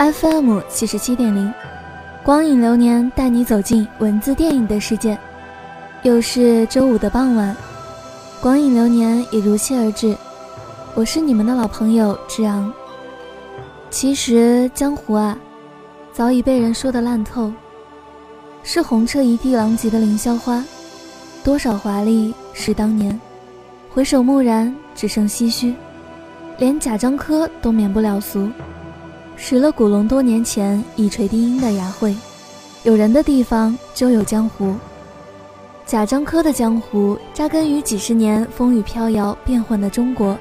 FM 七十七点零。光影流年带你走进文字电影的世界，又是周五的傍晚，光影流年也如期而至。我是你们的老朋友志昂。其实江湖啊，早已被人说的烂透，是红彻一地狼藉的凌霄花，多少华丽是当年，回首蓦然只剩唏嘘，连贾樟柯都免不了俗。蚀了古龙多年前一锤定音的雅慧，有人的地方就有江湖。贾樟柯的江湖扎根于几十年风雨飘摇变幻的中国，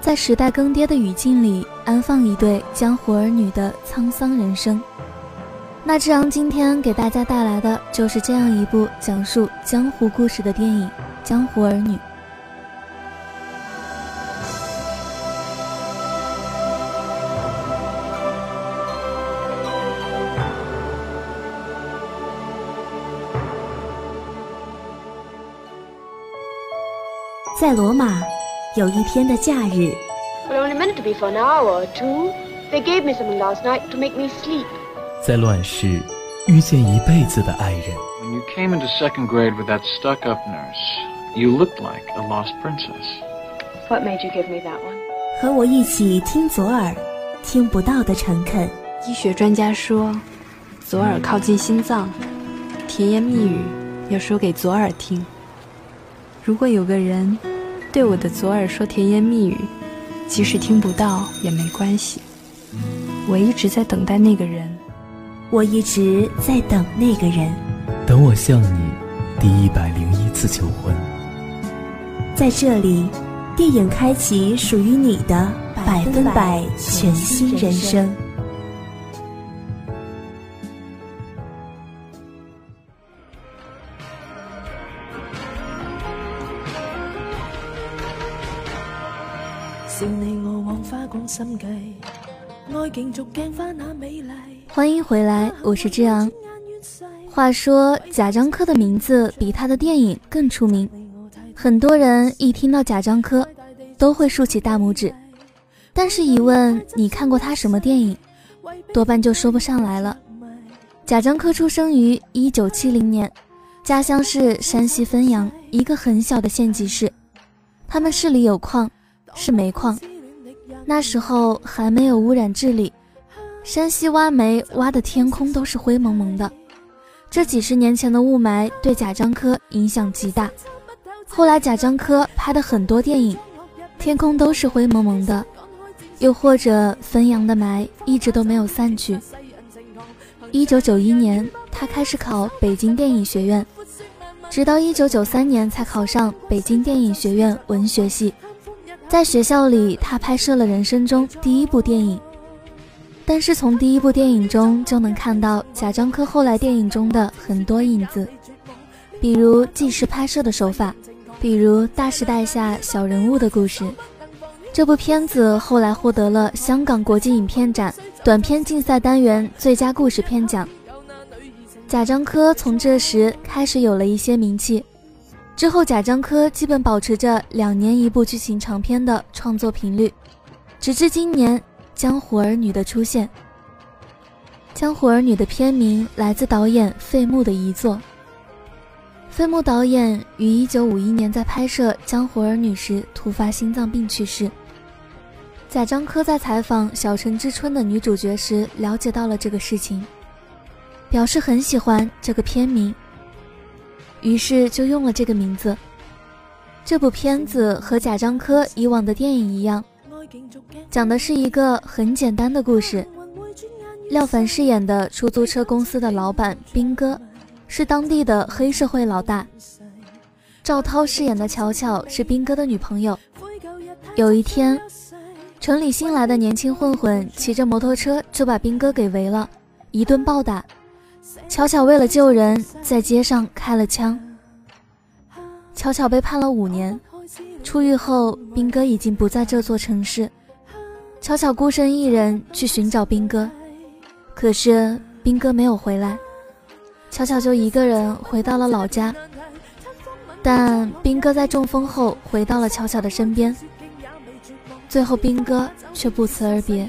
在时代更迭的语境里安放一对江湖儿女的沧桑人生。那志昂今天给大家带来的就是这样一部讲述江湖故事的电影《江湖儿女》。在罗马，有一天的假日。在乱世，遇见一辈子的爱人。When you came into second grade with that stuck-up nurse, you looked like a lost princess. What made you give me that one? 和我一起听左耳，听不到的诚恳。医学专家说，左耳靠近心脏，甜言蜜语要说给左耳听。如果有个人对我的左耳说甜言蜜语，即使听不到也没关系。我一直在等待那个人，我一直在等那个人，等我向你第一百零一次求婚。在这里，电影开启属于你的百分百全新人生。欢迎回来，我是志昂。话说贾樟柯的名字比他的电影更出名，很多人一听到贾樟柯，都会竖起大拇指。但是，一问你看过他什么电影，多半就说不上来了。贾樟柯出生于一九七零年，家乡是山西汾阳一个很小的县级市，他们市里有矿。是煤矿，那时候还没有污染治理，山西挖煤挖的天空都是灰蒙蒙的。这几十年前的雾霾对贾樟柯影响极大。后来贾樟柯拍的很多电影，天空都是灰蒙蒙的，又或者汾阳的霾一直都没有散去。一九九一年，他开始考北京电影学院，直到一九九三年才考上北京电影学院文学系。在学校里，他拍摄了人生中第一部电影。但是从第一部电影中就能看到贾樟柯后来电影中的很多影子，比如纪实拍摄的手法，比如大时代下小人物的故事。这部片子后来获得了香港国际影片展短片竞赛单元最佳故事片奖。贾樟柯从这时开始有了一些名气。之后，贾樟柯基本保持着两年一部剧情长片的创作频率，直至今年《江湖儿女》的出现。江湖儿女》的片名来自导演费穆的遗作。费穆导演于1951年在拍摄《江湖儿女》时突发心脏病去世。贾樟柯在采访《小城之春》的女主角时了解到了这个事情，表示很喜欢这个片名，于是就用了这个名字。这部片子和贾樟柯以往的电影一样，讲的是一个很简单的故事。廖凡饰演的出租车公司的老板兵哥，是当地的黑社会老大。赵涛饰演的巧巧是兵哥的女朋友。有一天。城里新来的年轻混混骑着摩托车就把兵哥给围了，一顿暴打。巧巧为了救人，在街上开了枪。巧巧被判了五年，出狱后，兵哥已经不在这座城市。巧巧孤身一人去寻找兵哥，可是兵哥没有回来，巧巧就一个人回到了老家。但兵哥在中风后回到了巧巧的身边。最后，兵哥却不辞而别。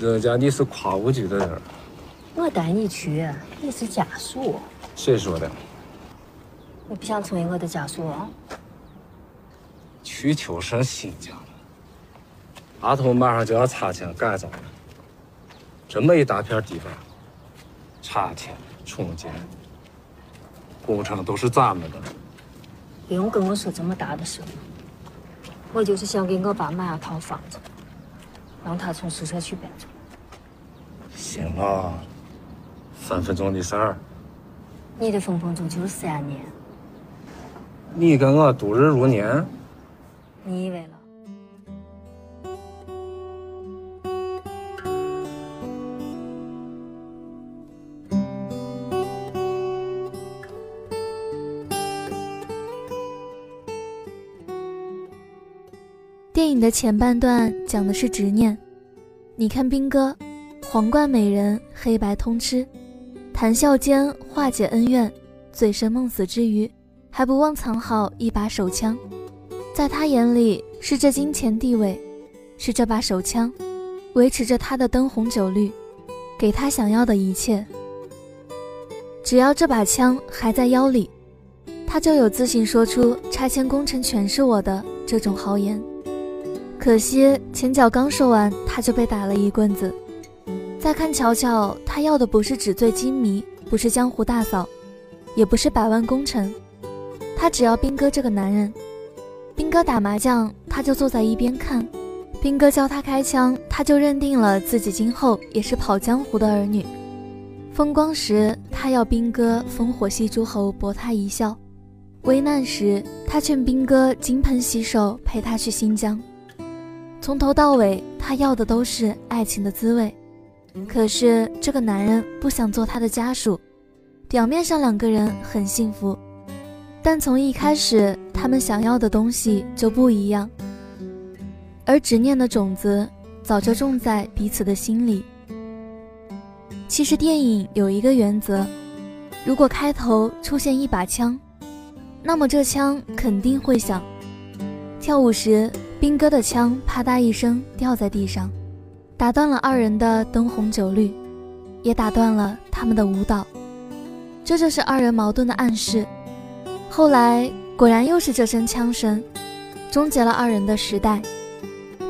人家你是跨务局的人。我带你去，你是家属。谁说的？你不想成为我的家属？去秋生新疆，阿头马上就要拆迁改造了，这么一大片地方，拆迁重建，工程都是咱们的。不用跟我说这么大的事。我就是想给我爸买一套房子，让他从宿舍区搬走。行了，分分钟的事儿。你的分分钟就是三年。你跟我度日如年。你以为了？电影的前半段讲的是执念。你看兵哥，皇冠美人，黑白通吃，谈笑间化解恩怨，醉生梦死之余，还不忘藏好一把手枪。在他眼里，是这金钱地位，是这把手枪，维持着他的灯红酒绿，给他想要的一切。只要这把枪还在腰里，他就有自信说出拆迁工程全是我的这种豪言。可惜前脚刚说完，他就被打了一棍子。再看巧巧，他要的不是纸醉金迷，不是江湖大嫂，也不是百万工程，他只要兵哥这个男人。兵哥打麻将，他就坐在一边看；兵哥教他开枪，他就认定了自己今后也是跑江湖的儿女。风光时，他要兵哥烽火戏诸侯博他一笑；危难时，他劝兵哥金盆洗手陪他去新疆。从头到尾，他要的都是爱情的滋味。可是这个男人不想做他的家属。表面上两个人很幸福，但从一开始，他们想要的东西就不一样。而执念的种子早就种在彼此的心里。其实电影有一个原则：如果开头出现一把枪，那么这枪肯定会响。跳舞时。兵哥的枪啪嗒一声掉在地上，打断了二人的灯红酒绿，也打断了他们的舞蹈。这就是二人矛盾的暗示。后来果然又是这声枪声，终结了二人的时代。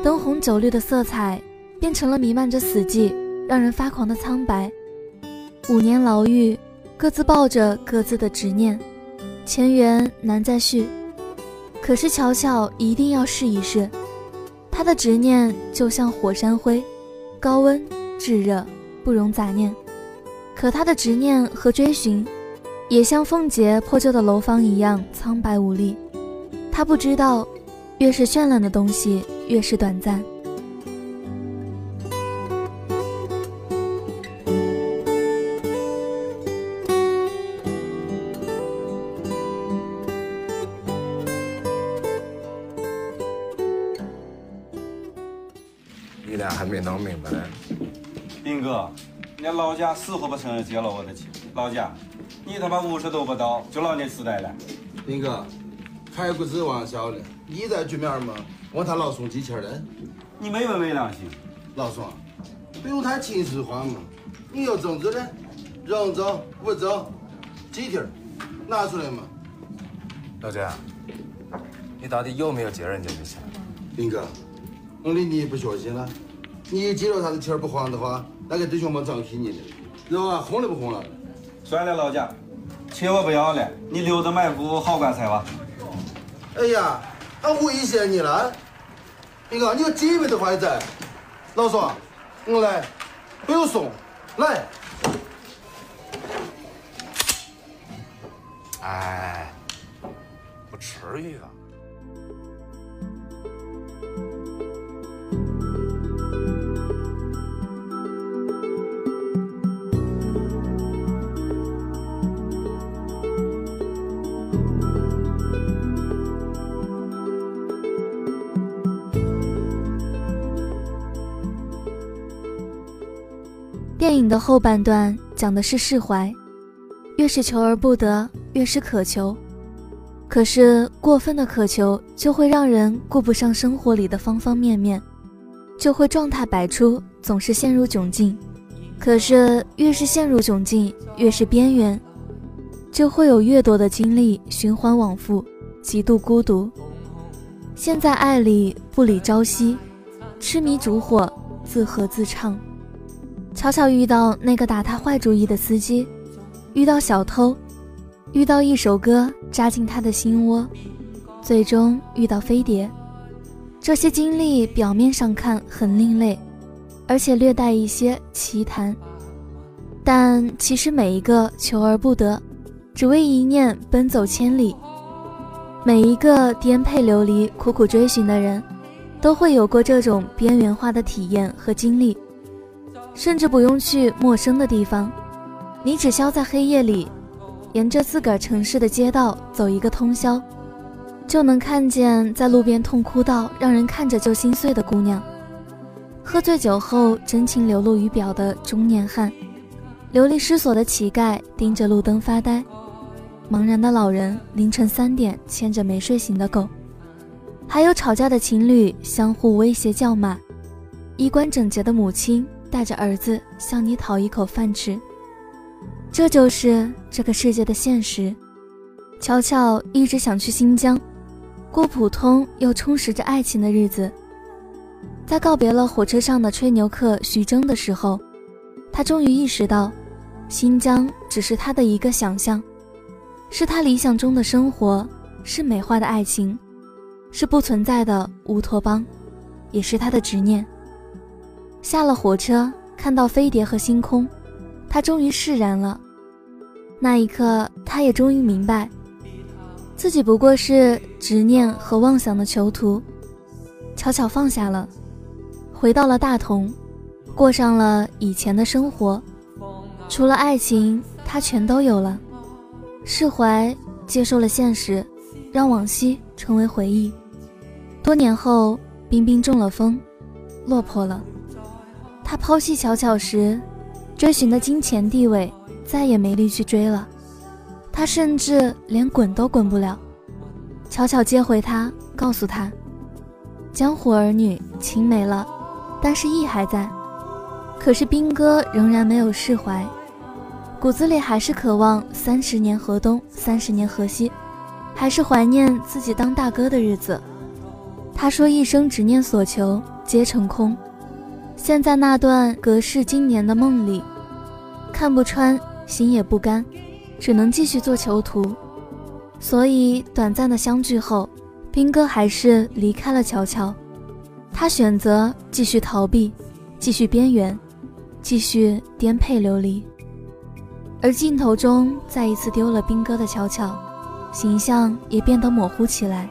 灯红酒绿的色彩变成了弥漫着死寂、让人发狂的苍白。五年牢狱，各自抱着各自的执念，前缘难再续。可是乔乔一定要试一试，他的执念就像火山灰，高温炙热，不容杂念。可他的执念和追寻，也像凤姐破旧的楼房一样苍白无力。他不知道，越是绚烂的东西，越是短暂。还没弄明白呢。兵哥，你老家死活不承认接了我的亲。老家，你他妈五十都不到，就老年痴呆了。斌哥，还不指望小了，你在局面嘛，问他老宋几钱的？你没文没良心。老宋，不用谈情绪化嘛，你有证据的，人证物证，几天拿出来嘛。老贾，你到底有没有借人家的钱？兵哥，我的你不相信了？你借了他的钱不还的话，那个弟兄们怎么替你的？人啊，红了不红了？算了，老贾，钱我不要了，你留着买副好棺材吧。哎呀，俺威胁你了？兵哥，你有几百的话还在？老宋，我来，不用送，来。哎，不至于啊。影的后半段讲的是释怀，越是求而不得，越是渴求。可是过分的渴求就会让人顾不上生活里的方方面面，就会状态百出，总是陷入窘境。可是越是陷入窘境，越是边缘，就会有越多的精力循环往复，极度孤独。陷在爱里不理朝夕，痴迷烛火，自和自唱。巧巧遇到那个打他坏主意的司机，遇到小偷，遇到一首歌扎进他的心窝，最终遇到飞碟。这些经历表面上看很另类，而且略带一些奇谈，但其实每一个求而不得，只为一念奔走千里，每一个颠沛流离、苦苦追寻的人，都会有过这种边缘化的体验和经历。甚至不用去陌生的地方，你只消在黑夜里，沿着自个儿城市的街道走一个通宵，就能看见在路边痛哭到让人看着就心碎的姑娘，喝醉酒后真情流露于表的中年汉，流离失所的乞丐盯着路灯发呆，茫然的老人凌晨三点牵着没睡醒的狗，还有吵架的情侣相互威胁叫骂，衣冠整洁的母亲。带着儿子向你讨一口饭吃，这就是这个世界的现实。乔乔一直想去新疆，过普通又充实着爱情的日子。在告别了火车上的吹牛客徐峥的时候，他终于意识到，新疆只是他的一个想象，是他理想中的生活，是美化的爱情，是不存在的乌托邦，也是他的执念。下了火车，看到飞碟和星空，他终于释然了。那一刻，他也终于明白，自己不过是执念和妄想的囚徒。悄悄放下了，回到了大同，过上了以前的生活。除了爱情，他全都有了。释怀，接受了现实，让往昔成为回忆。多年后，冰冰中了风，落魄了。他抛弃巧巧时，追寻的金钱地位再也没力去追了。他甚至连滚都滚不了。巧巧接回他，告诉他：江湖儿女情没了，但是义还在。可是兵哥仍然没有释怀，骨子里还是渴望三十年河东，三十年河西，还是怀念自己当大哥的日子。他说：一生执念所求，皆成空。现在那段隔世经年的梦里，看不穿，心也不甘，只能继续做囚徒。所以短暂的相聚后，兵哥还是离开了乔乔。他选择继续逃避，继续边缘，继续颠沛流离。而镜头中再一次丢了兵哥的乔乔，形象也变得模糊起来。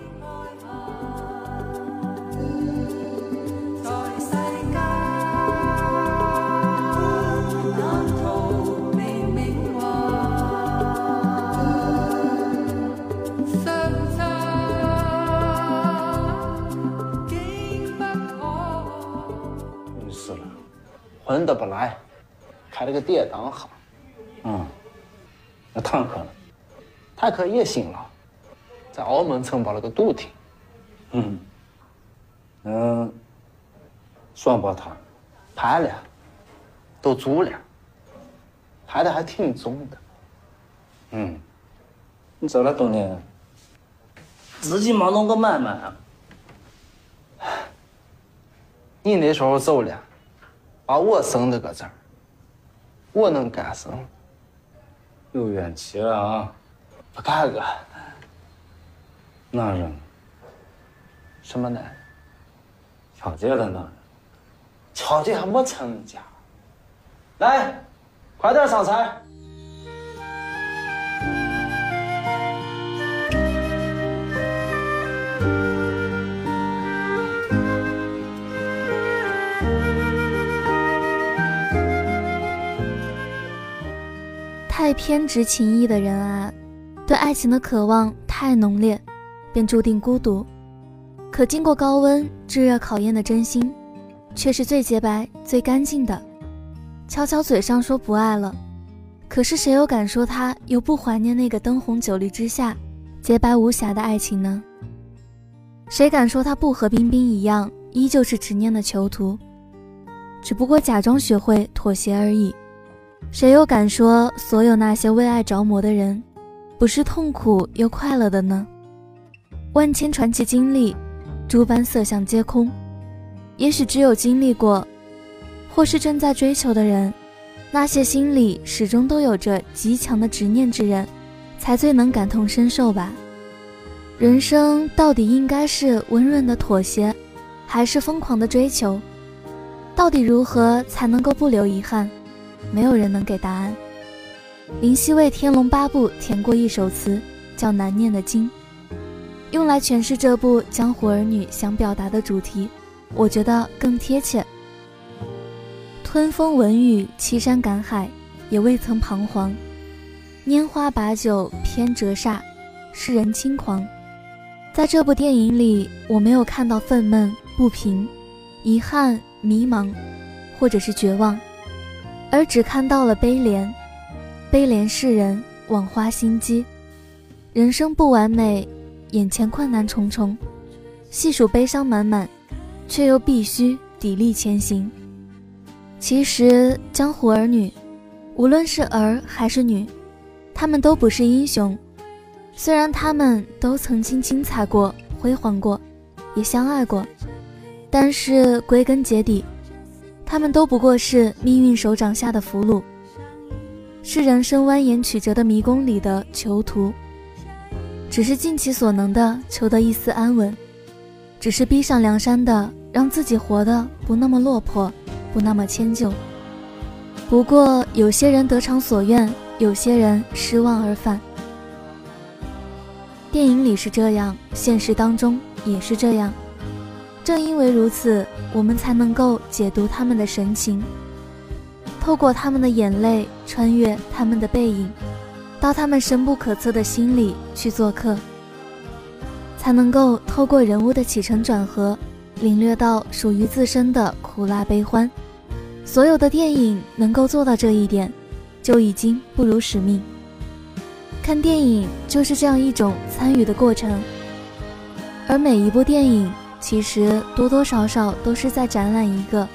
混得不来，开了个典当行。嗯，那坦克呢？坦克也行了，在澳门承包了个赌厅。嗯，嗯，算不他？拍了，都租了，拍的还挺重的。嗯，你走了多年，自己没弄个买卖啊？你那时候走了，把我生这个这儿，我能干什么？有怨气了啊！不干个男人，什么男人？乔姐的男人。乔姐还没成家。来，快点上菜。太偏执情义的人啊，对爱情的渴望太浓烈，便注定孤独。可经过高温炙热考验的真心，却是最洁白、最干净的。悄悄嘴上说不爱了，可是谁又敢说他又不怀念那个灯红酒绿之下洁白无瑕的爱情呢？谁敢说他不和冰冰一样，依旧是执念的囚徒，只不过假装学会妥协而已？谁又敢说所有那些为爱着魔的人，不是痛苦又快乐的呢？万千传奇经历，诸般色相皆空。也许只有经历过，或是正在追求的人，那些心里始终都有着极强的执念之人，才最能感同身受吧。人生到底应该是温润的妥协，还是疯狂的追求？到底如何才能够不留遗憾？没有人能给答案。林夕为《天龙八部》填过一首词，叫《难念的经》，用来诠释这部江湖儿女想表达的主题，我觉得更贴切。吞风闻雨，欺山赶海，也未曾彷徨；拈花把酒，偏折煞，世人轻狂。在这部电影里，我没有看到愤懑、不平、遗憾、迷茫，或者是绝望。而只看到了悲怜，悲怜世人枉花心机，人生不完美，眼前困难重重，细数悲伤满满，却又必须砥砺前行。其实江湖儿女，无论是儿还是女，他们都不是英雄。虽然他们都曾经精彩过、辉煌过，也相爱过，但是归根结底。他们都不过是命运手掌下的俘虏，是人生蜿蜒曲折的迷宫里的囚徒，只是尽其所能的求得一丝安稳，只是逼上梁山的让自己活得不那么落魄，不那么迁就。不过有些人得偿所愿，有些人失望而返。电影里是这样，现实当中也是这样。正因为如此，我们才能够解读他们的神情，透过他们的眼泪，穿越他们的背影，到他们深不可测的心里去做客，才能够透过人物的起承转合，领略到属于自身的苦辣悲欢。所有的电影能够做到这一点，就已经不辱使命。看电影就是这样一种参与的过程，而每一部电影。其实多多少少都是在展览一个，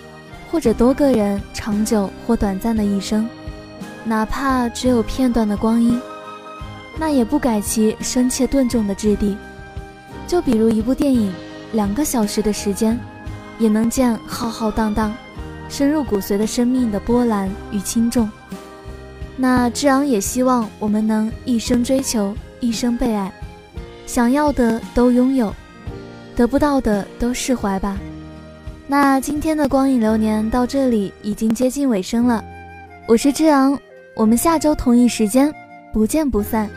或者多个人长久或短暂的一生，哪怕只有片段的光阴，那也不改其深切顿重的质地。就比如一部电影，两个小时的时间，也能见浩浩荡荡、深入骨髓的生命的波澜与轻重。那志昂也希望我们能一生追求，一生被爱，想要的都拥有。得不到的都释怀吧。那今天的光影流年到这里已经接近尾声了，我是之昂，我们下周同一时间不见不散。